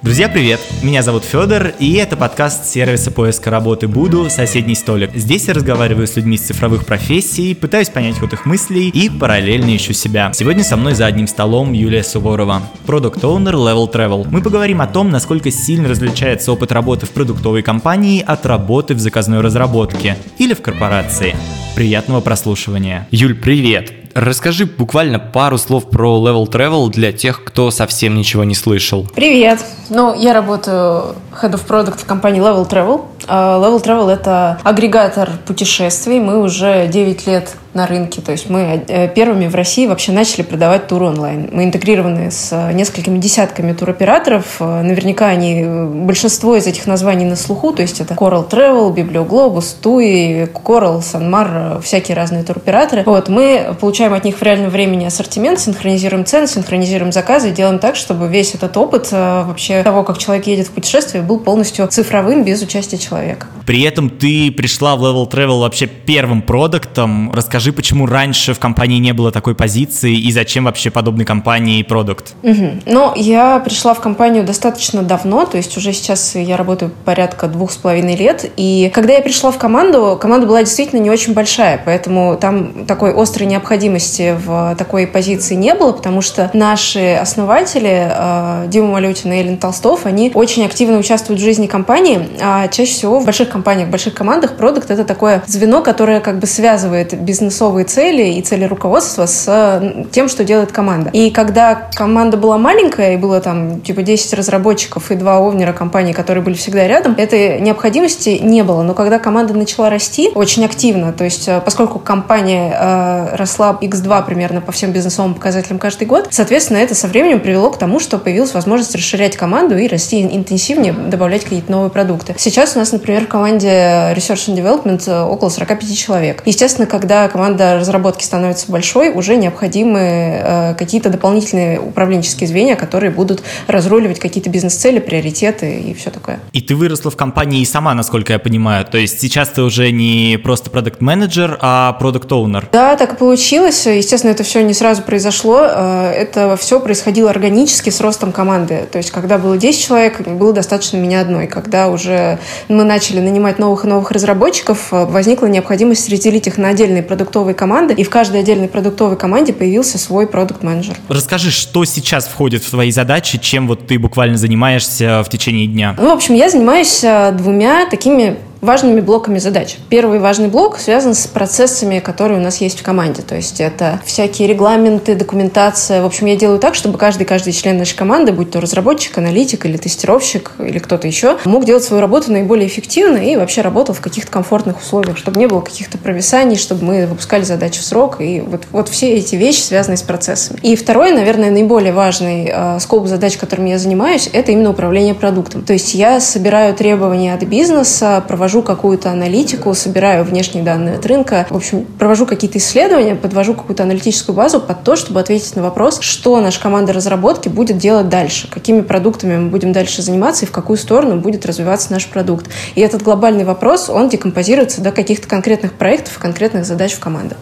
Друзья, привет! Меня зовут Федор, и это подкаст сервиса поиска работы Буду «Соседний столик». Здесь я разговариваю с людьми с цифровых профессий, пытаюсь понять ход их мыслей и параллельно ищу себя. Сегодня со мной за одним столом Юлия Суворова, продукт оунер Level Travel. Мы поговорим о том, насколько сильно различается опыт работы в продуктовой компании от работы в заказной разработке или в корпорации. Приятного прослушивания. Юль, привет! Расскажи буквально пару слов про Level Travel для тех, кто совсем ничего не слышал. Привет! Ну, я работаю Head of Product в компании Level Travel. А, Level Travel — это агрегатор путешествий. Мы уже 9 лет на рынке. То есть мы э, первыми в России вообще начали продавать тур онлайн. Мы интегрированы с э, несколькими десятками туроператоров. Э, наверняка они, большинство из этих названий на слуху, то есть это Coral Travel, Biblioglobus, TUI, Coral, Sanmar, всякие разные туроператоры. Вот, мы получаем от них в реальном времени ассортимент, синхронизируем цены, синхронизируем заказы делаем так, чтобы весь этот опыт вообще того, как человек едет в путешествие, был полностью цифровым, без участия человека. При этом ты пришла в Level Travel вообще первым продуктом. Расскажи Расскажи, почему раньше в компании не было такой позиции и зачем вообще подобной компании продукт? Угу. Ну, я пришла в компанию достаточно давно, то есть уже сейчас я работаю порядка двух с половиной лет. И когда я пришла в команду, команда была действительно не очень большая, поэтому там такой острой необходимости в такой позиции не было, потому что наши основатели, э, Дима Малютин и Эллен Толстов, они очень активно участвуют в жизни компании, а чаще всего в больших компаниях, в больших командах продукт — это такое звено, которое как бы связывает бизнес бизнесовые цели и цели руководства с тем, что делает команда. И когда команда была маленькая, и было там типа 10 разработчиков и два овнера компании, которые были всегда рядом, этой необходимости не было. Но когда команда начала расти очень активно, то есть э, поскольку компания э, росла x2 примерно по всем бизнесовым показателям каждый год, соответственно, это со временем привело к тому, что появилась возможность расширять команду и расти интенсивнее, добавлять какие-то новые продукты. Сейчас у нас, например, в команде Research and Development э, около 45 человек. Естественно, когда команда разработки становится большой, уже необходимы э, какие-то дополнительные управленческие звенья, которые будут разруливать какие-то бизнес-цели, приоритеты и все такое. И ты выросла в компании сама, насколько я понимаю. То есть сейчас ты уже не просто продукт-менеджер, а продукт-оунер. Да, так и получилось. Естественно, это все не сразу произошло. Э, это все происходило органически с ростом команды. То есть, когда было 10 человек, было достаточно меня одной. Когда уже мы начали нанимать новых и новых разработчиков, э, возникла необходимость разделить их на отдельные продукт продуктовой команды, и в каждой отдельной продуктовой команде появился свой продукт-менеджер. Расскажи, что сейчас входит в твои задачи, чем вот ты буквально занимаешься в течение дня? Ну, в общем, я занимаюсь э, двумя такими важными блоками задач. Первый важный блок связан с процессами, которые у нас есть в команде. То есть это всякие регламенты, документация. В общем, я делаю так, чтобы каждый, каждый член нашей команды, будь то разработчик, аналитик или тестировщик или кто-то еще, мог делать свою работу наиболее эффективно и вообще работал в каких-то комфортных условиях, чтобы не было каких-то провисаний, чтобы мы выпускали задачи в срок. И вот, вот все эти вещи, связанные с процессами. И второй, наверное, наиболее важный э, скоп задач, которыми я занимаюсь, это именно управление продуктом. То есть я собираю требования от бизнеса, провожу провожу какую-то аналитику, собираю внешние данные от рынка, в общем, провожу какие-то исследования, подвожу какую-то аналитическую базу под то, чтобы ответить на вопрос, что наша команда разработки будет делать дальше, какими продуктами мы будем дальше заниматься и в какую сторону будет развиваться наш продукт. И этот глобальный вопрос, он декомпозируется до каких-то конкретных проектов, конкретных задач в командах.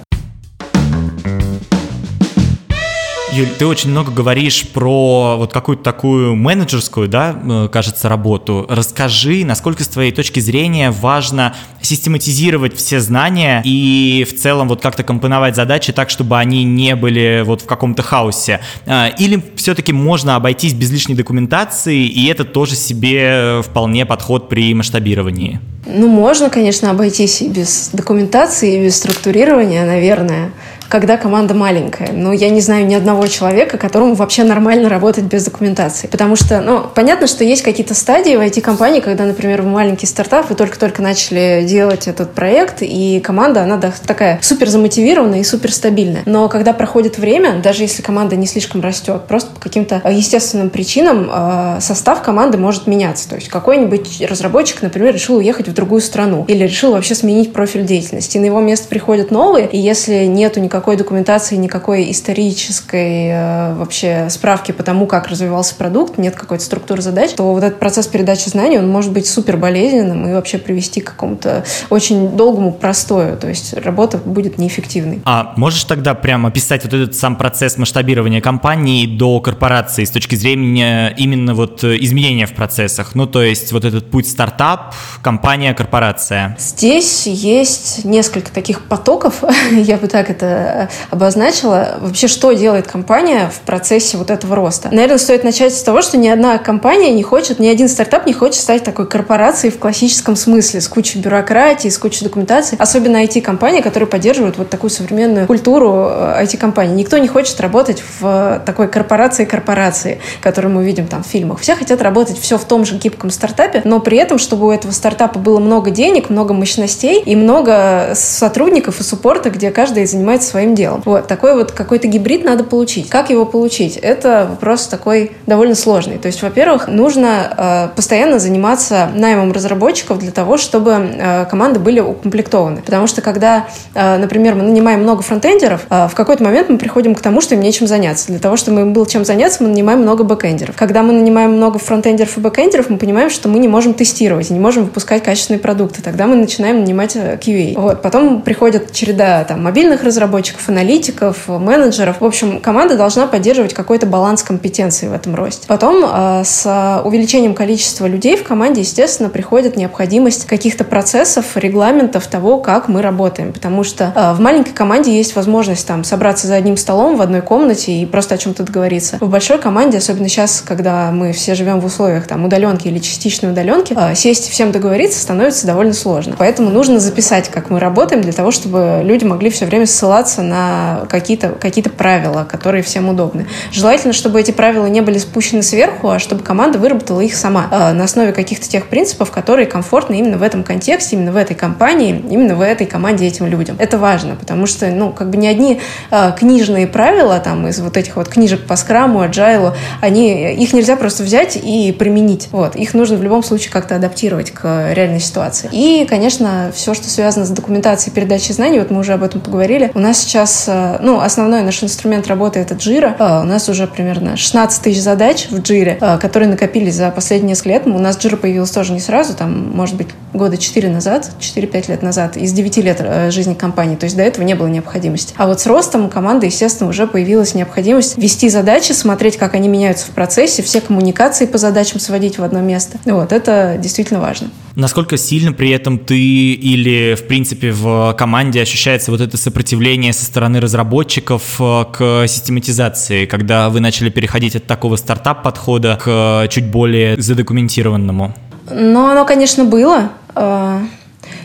Юль, ты очень много говоришь про вот какую-то такую менеджерскую, да, э, кажется, работу. Расскажи, насколько с твоей точки зрения важно систематизировать все знания и в целом вот как-то компоновать задачи так, чтобы они не были вот в каком-то хаосе. Э, или все-таки можно обойтись без лишней документации, и это тоже себе вполне подход при масштабировании? Ну, можно, конечно, обойтись и без документации, и без структурирования, наверное когда команда маленькая. Но я не знаю ни одного человека, которому вообще нормально работать без документации. Потому что, ну, понятно, что есть какие-то стадии в IT-компании, когда, например, вы маленький стартап, вы только-только начали делать этот проект, и команда, она такая супер замотивированная и супер стабильная. Но когда проходит время, даже если команда не слишком растет, просто по каким-то естественным причинам э, состав команды может меняться. То есть какой-нибудь разработчик, например, решил уехать в другую страну или решил вообще сменить профиль деятельности. И на его место приходят новые, и если нету никакого никакой документации, никакой исторической э, вообще справки по тому, как развивался продукт, нет какой-то структуры задач, то вот этот процесс передачи знаний, он может быть супер болезненным и вообще привести к какому-то очень долгому простою, то есть работа будет неэффективной. А можешь тогда прямо описать вот этот сам процесс масштабирования компании до корпорации с точки зрения именно вот изменения в процессах? Ну, то есть вот этот путь стартап, компания, корпорация. Здесь есть несколько таких потоков, я бы так это обозначила. Вообще, что делает компания в процессе вот этого роста? Наверное, стоит начать с того, что ни одна компания не хочет, ни один стартап не хочет стать такой корпорацией в классическом смысле, с кучей бюрократии, с кучей документации. Особенно IT-компании, которые поддерживают вот такую современную культуру IT-компаний. Э, Никто не хочет работать в такой корпорации-корпорации, которую мы видим там в фильмах. Все хотят работать все в том же гибком стартапе, но при этом, чтобы у этого стартапа было много денег, много мощностей и много сотрудников и суппорта, где каждый занимается своим делом. Вот такой вот какой-то гибрид надо получить. Как его получить? Это вопрос такой довольно сложный. То есть, во-первых, нужно э, постоянно заниматься наймом разработчиков для того, чтобы э, команды были укомплектованы. Потому что когда, э, например, мы нанимаем много фронтендеров, э, в какой-то момент мы приходим к тому, что им нечем заняться. Для того, чтобы им было чем заняться, мы нанимаем много бэкендеров. Когда мы нанимаем много фронтендеров и бэкендеров, мы понимаем, что мы не можем тестировать, не можем выпускать качественные продукты. Тогда мы начинаем нанимать э, QA. Вот. Потом приходит череда там, мобильных разработчиков, аналитиков, менеджеров. В общем, команда должна поддерживать какой-то баланс компетенции в этом росте. Потом э, с увеличением количества людей в команде, естественно, приходит необходимость каких-то процессов, регламентов того, как мы работаем. Потому что э, в маленькой команде есть возможность там собраться за одним столом в одной комнате и просто о чем-то договориться. В большой команде, особенно сейчас, когда мы все живем в условиях там удаленки или частичной удаленки, э, сесть и всем договориться становится довольно сложно. Поэтому нужно записать, как мы работаем, для того, чтобы люди могли все время ссылаться на какие-то какие правила, которые всем удобны. Желательно, чтобы эти правила не были спущены сверху, а чтобы команда выработала их сама э, на основе каких-то тех принципов, которые комфортны именно в этом контексте, именно в этой компании, именно в этой команде этим людям. Это важно, потому что, ну, как бы не одни э, книжные правила там из вот этих вот книжек по скраму, agile, они, их нельзя просто взять и применить. Вот. Их нужно в любом случае как-то адаптировать к реальной ситуации. И, конечно, все, что связано с документацией передачи знаний, вот мы уже об этом поговорили. У нас сейчас, э, ну, основной наш инструмент работы это Jira. Э, у нас уже примерно 16 тысяч задач в Jira, э, которые накопились за последние несколько лет. У нас Jira появилась тоже не сразу, там, может быть, года 4 назад, 4-5 лет назад, из 9 лет жизни компании. То есть до этого не было необходимости. А вот с ростом команды, естественно, уже появилась необходимость вести задачи, смотреть, как они меняются в процессе, все коммуникации по задачам сводить в одно место. Вот, это действительно важно. Насколько сильно при этом ты или, в принципе, в команде ощущается вот это сопротивление со стороны разработчиков э, к систематизации, когда вы начали переходить от такого стартап-подхода к чуть более задокументированному? Ну, оно, конечно, было. Э,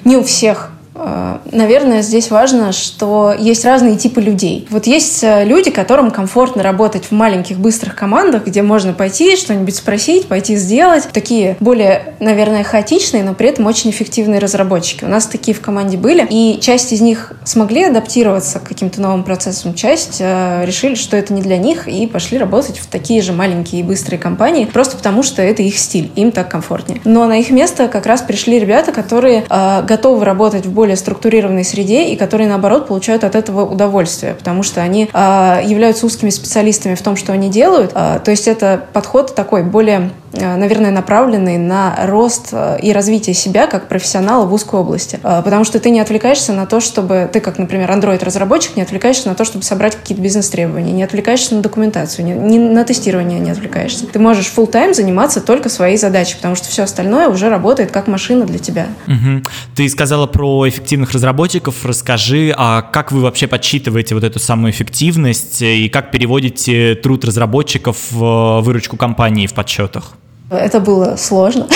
не у всех. Э, наверное, здесь важно, что есть разные типы людей. Вот есть э, люди, которым комфортно работать в маленьких быстрых командах, где можно пойти что-нибудь спросить, пойти сделать. Такие более, наверное, хаотичные, но при этом очень эффективные разработчики. У нас такие в команде были, и часть из них смогли адаптироваться к каким-то новым процессам, часть э, решили, что это не для них, и пошли работать в такие же маленькие и быстрые компании, просто потому что это их стиль, им так комфортнее. Но на их место как раз пришли ребята, которые э, готовы работать в более более структурированной среде и которые, наоборот, получают от этого удовольствие, потому что они э, являются узкими специалистами в том, что они делают. Э, то есть это подход такой более наверное, направленный на рост э, и развитие себя как профессионала в узкой области. Э, потому что ты не отвлекаешься на то, чтобы... Ты, как, например, Android-разработчик, не отвлекаешься на то, чтобы собрать какие-то бизнес-требования, не отвлекаешься на документацию, не, не на тестирование не отвлекаешься. Ты можешь full тайм заниматься только своей задачей, потому что все остальное уже работает как машина для тебя. Угу. Ты сказала про эффективных разработчиков. Расскажи, а как вы вообще подсчитываете вот эту самую эффективность и как переводите труд разработчиков в выручку компании в подсчетах? Это было сложно.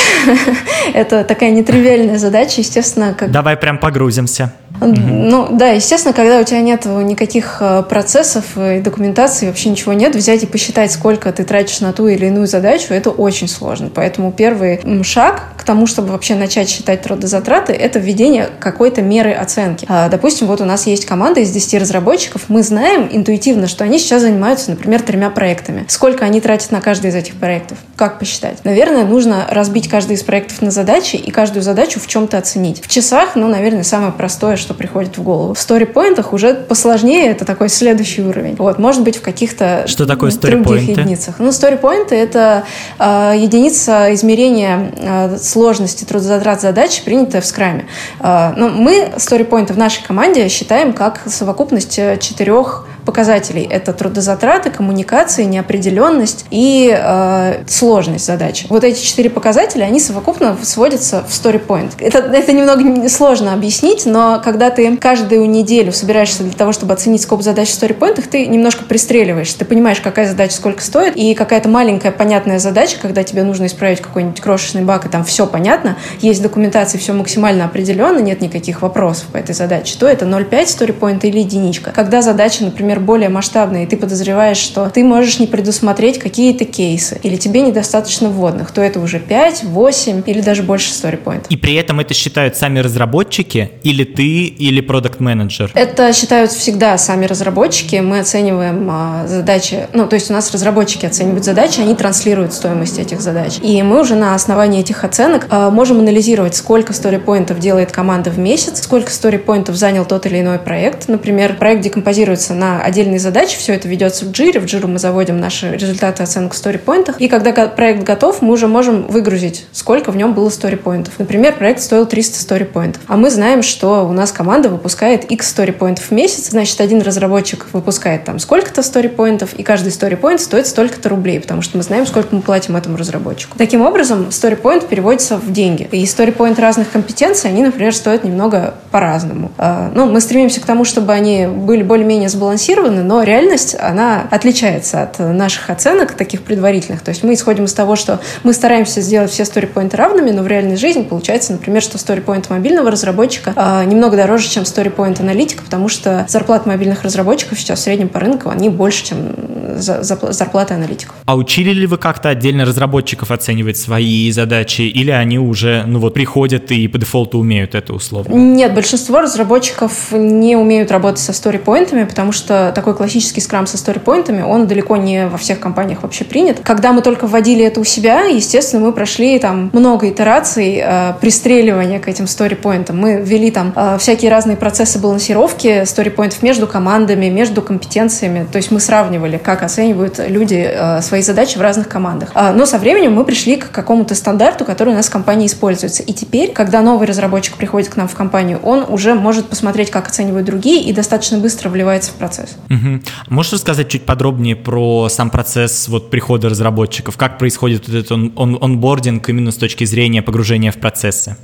Это такая нетривиальная задача, естественно. Как... Давай прям погрузимся. Ну да, естественно, когда у тебя нет никаких э, процессов и документации, вообще ничего нет, взять и посчитать, сколько ты тратишь на ту или иную задачу, это очень сложно. Поэтому первый шаг к тому, чтобы вообще начать считать трудозатраты, это введение какой-то меры оценки. А, допустим, вот у нас есть команда из 10 разработчиков, мы знаем интуитивно, что они сейчас занимаются, например, тремя проектами. Сколько они тратят на каждый из этих проектов? Как посчитать? Наверное, нужно разбить каждый из проектов на задачи и каждую задачу в чем-то оценить. В часах, ну, наверное, самое простое, что приходит в голову. В сторипоинтах уже посложнее, это такой следующий уровень. Вот, может быть, в каких-то что такое других единицах. Ну, сторипоинты — это э, единица измерения э, сложности трудозатрат задач, принятая в скраме. Э, ну, мы сторипоинты в нашей команде считаем как совокупность четырех показателей. Это трудозатраты, коммуникации, неопределенность и э, сложность задачи. Вот эти четыре показателя, они совокупно сводятся в story point. Это, это немного сложно объяснить, но когда ты каждую неделю собираешься для того, чтобы оценить скоп задач в story point, ты немножко пристреливаешься. Ты понимаешь, какая задача сколько стоит, и какая-то маленькая понятная задача, когда тебе нужно исправить какой-нибудь крошечный баг, и там все понятно, есть документация, все максимально определенно, нет никаких вопросов по этой задаче, то это 0,5 story point или единичка. Когда задача, например, например, более масштабные, и ты подозреваешь, что ты можешь не предусмотреть какие-то кейсы, или тебе недостаточно вводных, то это уже 5, 8 или даже больше story И при этом это считают сами разработчики, или ты, или продукт менеджер Это считают всегда сами разработчики. Мы оцениваем а, задачи, ну, то есть у нас разработчики оценивают задачи, они транслируют стоимость этих задач. И мы уже на основании этих оценок а, можем анализировать, сколько story делает команда в месяц, сколько story занял тот или иной проект. Например, проект декомпозируется на отдельные задачи, все это ведется в джире, в джиру мы заводим наши результаты оценок в сторипоинтах, и когда проект готов, мы уже можем выгрузить, сколько в нем было сторипоинтов. Например, проект стоил 300 сторипоинтов, а мы знаем, что у нас команда выпускает x сторипоинтов в месяц, значит, один разработчик выпускает там сколько-то сторипоинтов, и каждый сторипоинт стоит столько-то рублей, потому что мы знаем, сколько мы платим этому разработчику. Таким образом, сторипоинт переводится в деньги. И сторипоинт разных компетенций, они, например, стоят немного по-разному. А, ну, мы стремимся к тому, чтобы они были более-менее сбалансированы, сбалансированы, но реальность, она отличается от наших оценок, таких предварительных. То есть мы исходим из того, что мы стараемся сделать все сторипоинты равными, но в реальной жизни получается, например, что сторипоинт мобильного разработчика э, немного дороже, чем сторипоинт аналитика, потому что зарплаты мобильных разработчиков сейчас в среднем по рынку, они больше, чем зарплаты аналитиков. А учили ли вы как-то отдельно разработчиков оценивать свои задачи, или они уже, ну вот, приходят и по дефолту умеют это условно? Нет, большинство разработчиков не умеют работать со сторипоинтами, потому что такой классический скрам со сторипоинтами, он далеко не во всех компаниях вообще принят. Когда мы только вводили это у себя, естественно, мы прошли там много итераций э, пристреливания к этим сторипоинтам. Мы ввели там э, всякие разные процессы балансировки сторипоинтов между командами, между компетенциями. То есть мы сравнивали, как оценивают люди э, свои задачи в разных командах. Э, но со временем мы пришли к какому-то стандарту, который у нас в компании используется. И теперь, когда новый разработчик приходит к нам в компанию, он уже может посмотреть, как оценивают другие, и достаточно быстро вливается в процесс. Угу. Можешь рассказать чуть подробнее про сам процесс вот прихода разработчиков? Как происходит вот этот он, он, онбординг именно с точки зрения погружения в процессы?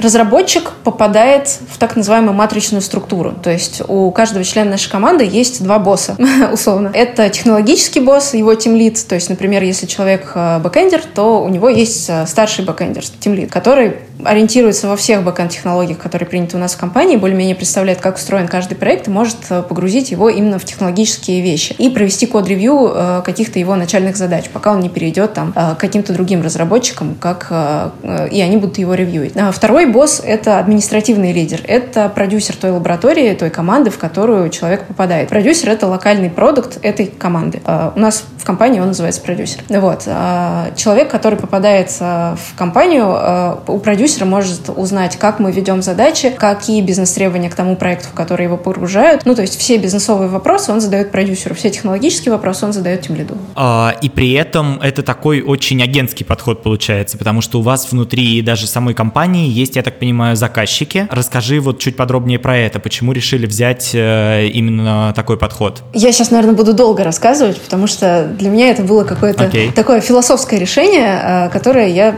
Разработчик попадает в так называемую матричную структуру. То есть у каждого члена нашей команды есть два босса, условно. Это технологический босс, его тимлид. То есть, например, если человек э, бэкэндер, то у него есть э, старший бэкэндер, тимлид, который ориентируется во всех бэкэнд-технологиях, которые приняты у нас в компании, более-менее представляет, как устроен каждый проект и может э, погрузить его именно в технологические вещи и провести код-ревью каких-то его начальных задач, пока он не перейдет там к каким-то другим разработчикам, как и они будут его ревью ревьюить. А второй босс — это административный лидер. Это продюсер той лаборатории, той команды, в которую человек попадает. Продюсер — это локальный продукт этой команды. А, у нас в компании он называется продюсер. Вот. А, человек, который попадает в компанию, у продюсера может узнать, как мы ведем задачи, какие бизнес-требования к тому проекту, в который его погружают. Ну, то есть все бизнесовые вопросы он задает продюсеру, все технологические вопросы он задает тем лиду. И при этом это такой очень агентский подход получается, потому что у вас внутри даже самой компании есть, я так понимаю, заказчики. Расскажи вот чуть подробнее про это. Почему решили взять э, именно такой подход? Я сейчас, наверное, буду долго рассказывать, потому что для меня это было какое-то okay. такое философское решение, э, которое я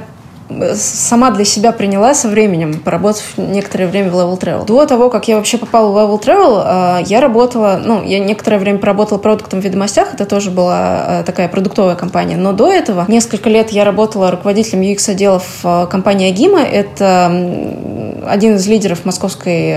сама для себя приняла со временем, поработав некоторое время в Level Travel. До того, как я вообще попала в Level Travel, э, я работала, ну, я некоторое время поработала продуктом в «Ведомостях», это тоже была э, такая продуктовая компания, но до этого несколько лет я работала руководителем UX-отделов э, компании Агима, это один из лидеров московской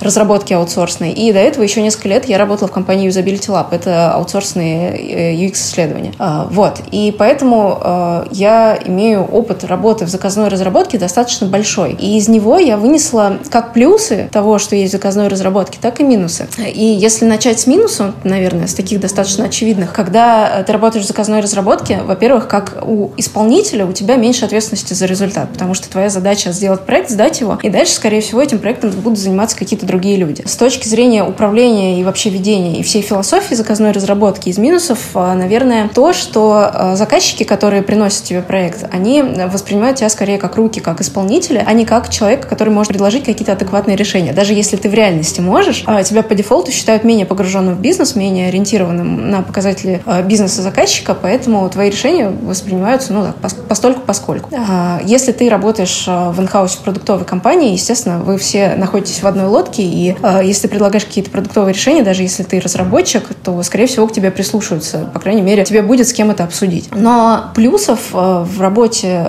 разработки аутсорсной, и до этого еще несколько лет я работала в компании Usability Lab, это аутсорсные UX-исследования. Вот, и поэтому я имею опыт работы работы в заказной разработке достаточно большой. И из него я вынесла как плюсы того, что есть в заказной разработке, так и минусы. И если начать с минусов, наверное, с таких достаточно очевидных, когда ты работаешь в заказной разработке, во-первых, как у исполнителя у тебя меньше ответственности за результат, потому что твоя задача сделать проект, сдать его, И дальше, скорее всего, этим проектом будут заниматься какие-то другие люди. С точки зрения управления и вообще ведения и всей философии заказной разработки из минусов, а, наверное, то, что а, заказчики, которые приносят тебе проект, они воспринимают тебя скорее как руки, как исполнителя, а не как человека, который может предложить какие-то адекватные решения. Даже если ты в реальности можешь, а, тебя по дефолту считают менее погруженным в бизнес, менее ориентированным на показатели бизнеса заказчика, поэтому твои решения воспринимаются ну, так, постольку поскольку. Если ты работаешь в инхаусе продуктовой компании, естественно, вы все находитесь в одной лодке, и если ты предлагаешь какие-то продуктовые решения, даже если ты разработчик, то, скорее всего, к тебе прислушаются. По крайней мере, тебе будет с кем это обсудить. Но плюсов в работе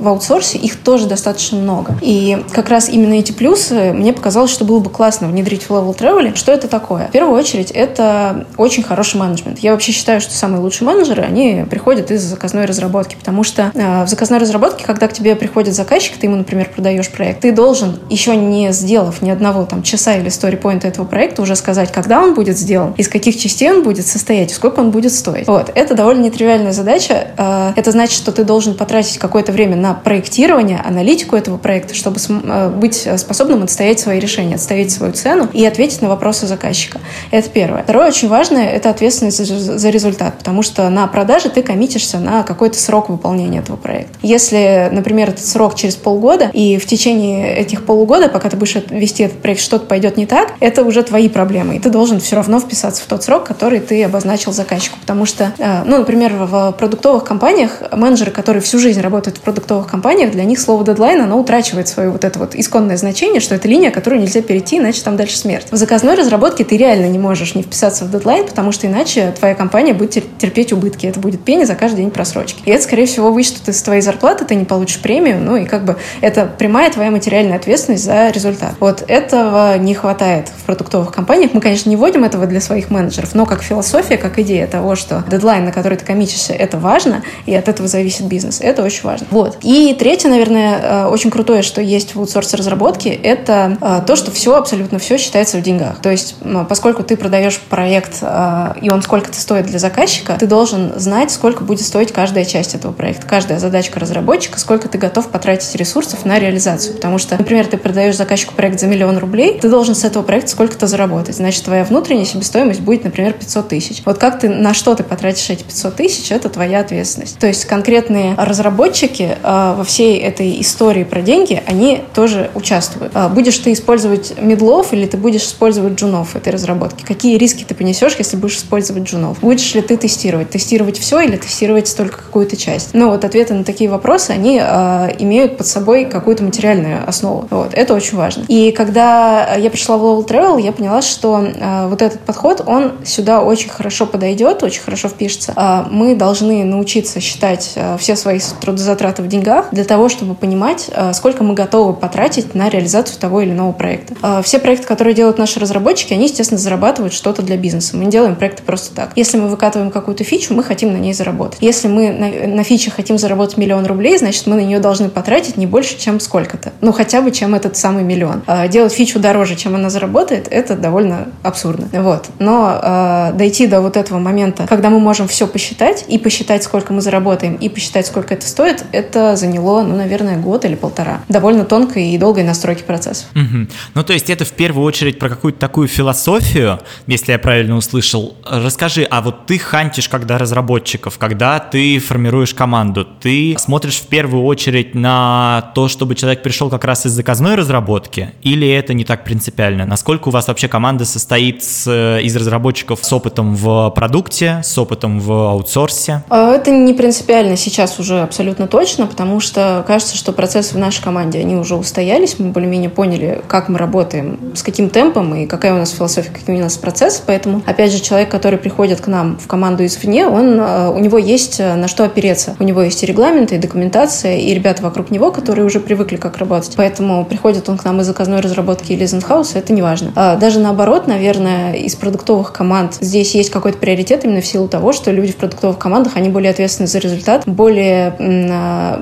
в аутсорсе их тоже достаточно много. И как раз именно эти плюсы мне показалось, что было бы классно внедрить в Level Travel. Что это такое? В первую очередь, это очень хороший менеджмент. Я вообще считаю, что самые лучшие менеджеры, они приходят из заказной разработки, потому что э, в заказной разработке, когда к тебе приходит заказчик, ты ему, например, продаешь проект, ты должен, еще не сделав ни одного там часа или сторипоинта этого проекта, уже сказать, когда он будет сделан, из каких частей он будет состоять, сколько он будет стоить. Вот. Это довольно нетривиальная задача. Э, это значит, что ты должен потратить какое-то время на проектирование, аналитику этого проекта, чтобы э, быть способным отстоять свои решения, отстоять свою цену и ответить на вопросы заказчика. Это первое. Второе, очень важное, это ответственность за результат, потому что на продаже ты коммитишься на какой-то срок выполнения этого проекта. Если, например, этот срок через полгода, и в течение этих полугода, пока ты будешь вести этот проект, что-то пойдет не так, это уже твои проблемы, и ты должен все равно вписаться в тот срок, который ты обозначил заказчику. Потому что, э, ну, например, в продуктовых компаниях менеджеры, которые всю жизнь работают в продуктовых компаниях, для них слово дедлайн, оно утрачивает свое вот это вот исконное значение, что это линия, которую нельзя перейти, иначе там дальше смерть. В заказной разработке ты реально не можешь не вписаться в дедлайн, потому что иначе твоя компания будет терпеть убытки. Это будет пени за каждый день просрочки. И это, скорее всего, вычтут из твоей зарплаты, ты не получишь премию, ну и как бы это прямая твоя материальная ответственность за результат. Вот этого не хватает в продуктовых компаниях. Мы, конечно, не вводим этого для своих менеджеров, но как философия, как идея того, что дедлайн, на который ты коммитишься, это важно, и от этого зависит бизнес. Это очень важно. Вот. И третье, наверное, э, очень крутое, что есть в аутсорсе разработки, это э, то, что все, абсолютно все считается в деньгах. То есть, поскольку ты продаешь проект, э, и он сколько-то стоит для заказчика, ты должен знать, сколько будет стоить каждая часть этого проекта, каждая задачка разработчика, сколько ты готов потратить ресурсов на реализацию. Потому что, например, ты продаешь заказчику проект за миллион рублей, ты должен с этого проекта сколько-то заработать. Значит, твоя внутренняя себестоимость будет, например, 500 тысяч. Вот как ты, на что ты потратишь эти 500 тысяч, это твоя ответственность. То есть конкретные разработчики э, во всей этой истории про деньги, они тоже участвуют. Э, будешь ты использовать медлов или ты будешь использовать джунов этой разработке? Какие риски ты понесешь, если будешь использовать джунов? Будешь ли ты тестировать? Тестировать все или тестировать только какую-то часть? Ну вот ответы на такие вопросы, они э, имеют под собой какую-то материальную основу. Вот. Это очень важно. И когда я пришла в Level Travel, я поняла, что вот этот подход, он сюда очень хорошо подойдет, очень хорошо впишется. Мы должны научиться считать все свои трудозатраты в деньгах для того, чтобы понимать, э, сколько мы готовы потратить на реализацию того или иного проекта. Э, все проекты, которые делают наши разработчики, они, естественно, зарабатывают что-то для бизнеса. Мы не делаем проекты просто так. Если мы выкатываем какую-то фичу, мы хотим на ней заработать. Если мы на, на фиче хотим заработать миллион рублей, значит, мы на нее должны потратить не больше, чем сколько-то. Ну, хотя бы, чем этот самый миллион. Э, делать фичу дороже, чем она заработает, это довольно абсурдно. Вот. Но дойти до вот этого момента, когда мы можем все посчитать, и посчитать, сколько мы заработаем, и посчитать, сколько это стоит, это заняло, ну, наверное, год или полтора. Довольно тонкой и долгой настройки процессов. Угу. Ну, то есть это в первую очередь про какую-то такую философию, если я правильно услышал. Расскажи, а вот ты хантишь, когда разработчиков, когда ты формируешь команду, ты смотришь в первую очередь на то, чтобы человек пришел как раз из заказной разработки, или это не так принципиально? Насколько у вас вообще команда состоит с, из разработчиков с опытом в продукте, с опытом в аутсорсе? А, это не принципиально сейчас уже абсолютно точно, потому что кажется, что процессы в нашей команде, они уже устоялись, мы более-менее поняли, как мы работаем, с каким темпом и какая у нас философия, какие у нас процессы, поэтому, опять же, человек, который приходит к нам в команду извне, он, а, у него есть а, на что опереться. У него есть и регламенты, и документация, и ребята вокруг него, которые уже привыкли как работать. Поэтому приходит он к нам из заказной разработки или из инхауса, это не важно. Даже наоборот, наверное, из продуктовых команд здесь есть какой-то приоритет именно в силу того, что люди в продуктовых командах, они более ответственны за результат, более,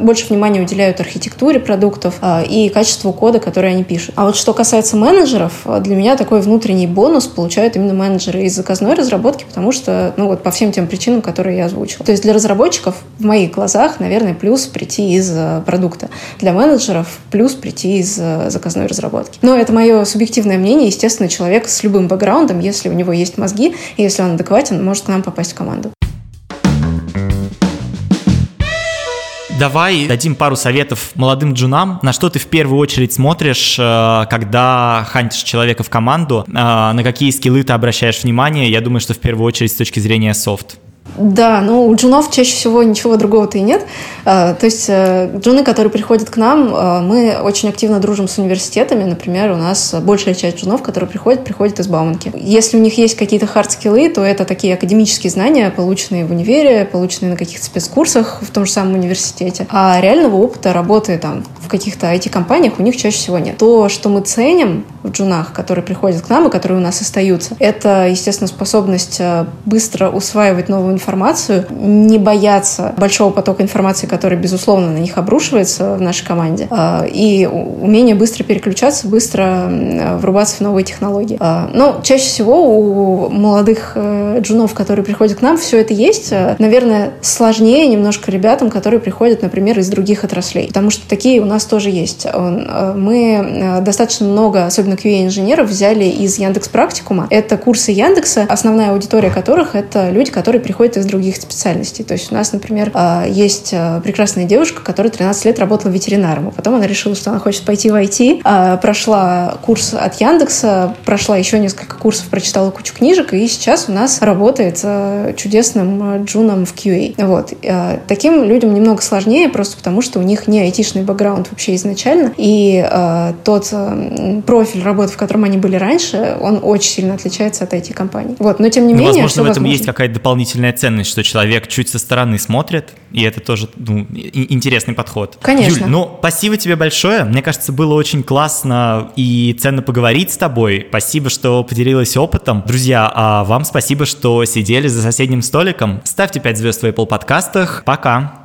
больше внимания уделяют архитектуре продуктов и качеству кода, который они пишут. А вот что касается менеджеров, для меня такой внутренний бонус получают именно менеджеры из заказной разработки, потому что, ну вот по всем тем причинам, которые я озвучила. То есть для разработчиков в моих глазах, наверное, плюс прийти из э, продукта. Для менеджеров плюс прийти из заказной разработки. Но это мое субъективное мнение. Естественно, человек с любым бэкграундом, если у него есть мозги, и если он адекватен, может к нам попасть в команду. Давай дадим пару советов молодым джунам. На что ты в первую очередь смотришь, э, когда хантишь человека в команду? Э, на какие скиллы ты обращаешь внимание? Я думаю, что в первую очередь с точки зрения софт. Да, ну у джунов чаще всего ничего другого-то и нет. А, то есть э, джуны, которые приходят к нам, э, мы очень активно дружим с университетами. Например, у нас большая часть джунов, которые приходят, приходят из Бауманки. Если у них есть какие-то хард-скиллы, то это такие академические знания, полученные в универе, полученные на каких-то спецкурсах в том же самом университете. А реального опыта работы там каких-то IT-компаниях у них чаще всего нет. То, что мы ценим в джунах, которые приходят к нам и которые у нас остаются, это, естественно, способность э, быстро усваивать новую информацию, не бояться большого потока информации, который, безусловно, на них обрушивается в нашей команде, а, и умение быстро переключаться, быстро врубаться в новые технологии. А, но чаще всего у молодых э, джунов, которые приходят к нам, все это есть. Наверное, сложнее немножко ребятам, которые приходят, например, из других отраслей, потому что такие у нас тоже есть. Мы достаточно много, особенно QA-инженеров, взяли из Яндекс Практикума. Это курсы Яндекса, основная аудитория которых это люди, которые приходят из других специальностей. То есть у нас, например, а, есть прекрасная девушка, которая 13 лет работала ветеринаром, а потом она решила, что она хочет пойти в IT, прошла курс от Яндекса, прошла еще несколько курсов, прочитала кучу книжек, и сейчас у нас работает чудесным джуном в QA. Вот. Таким людям немного сложнее, просто потому что у них не айтишный бэкграунд вообще изначально, и тот профиль работы, в котором они были раньше, он очень сильно отличается от IT-компаний. Вот. Но тем не ну, менее... Возможно, в этом возможно. есть какая-то дополнительная дополнительная ценность, что человек чуть со стороны смотрит, и это тоже ну, интересный подход. Конечно. Юль, ну, спасибо тебе большое. Мне кажется, было очень классно и ценно поговорить с тобой. Спасибо, что поделилась опытом. Друзья, а вам спасибо, что сидели за соседним столиком. Ставьте 5 звезд в Apple подкастах. Пока.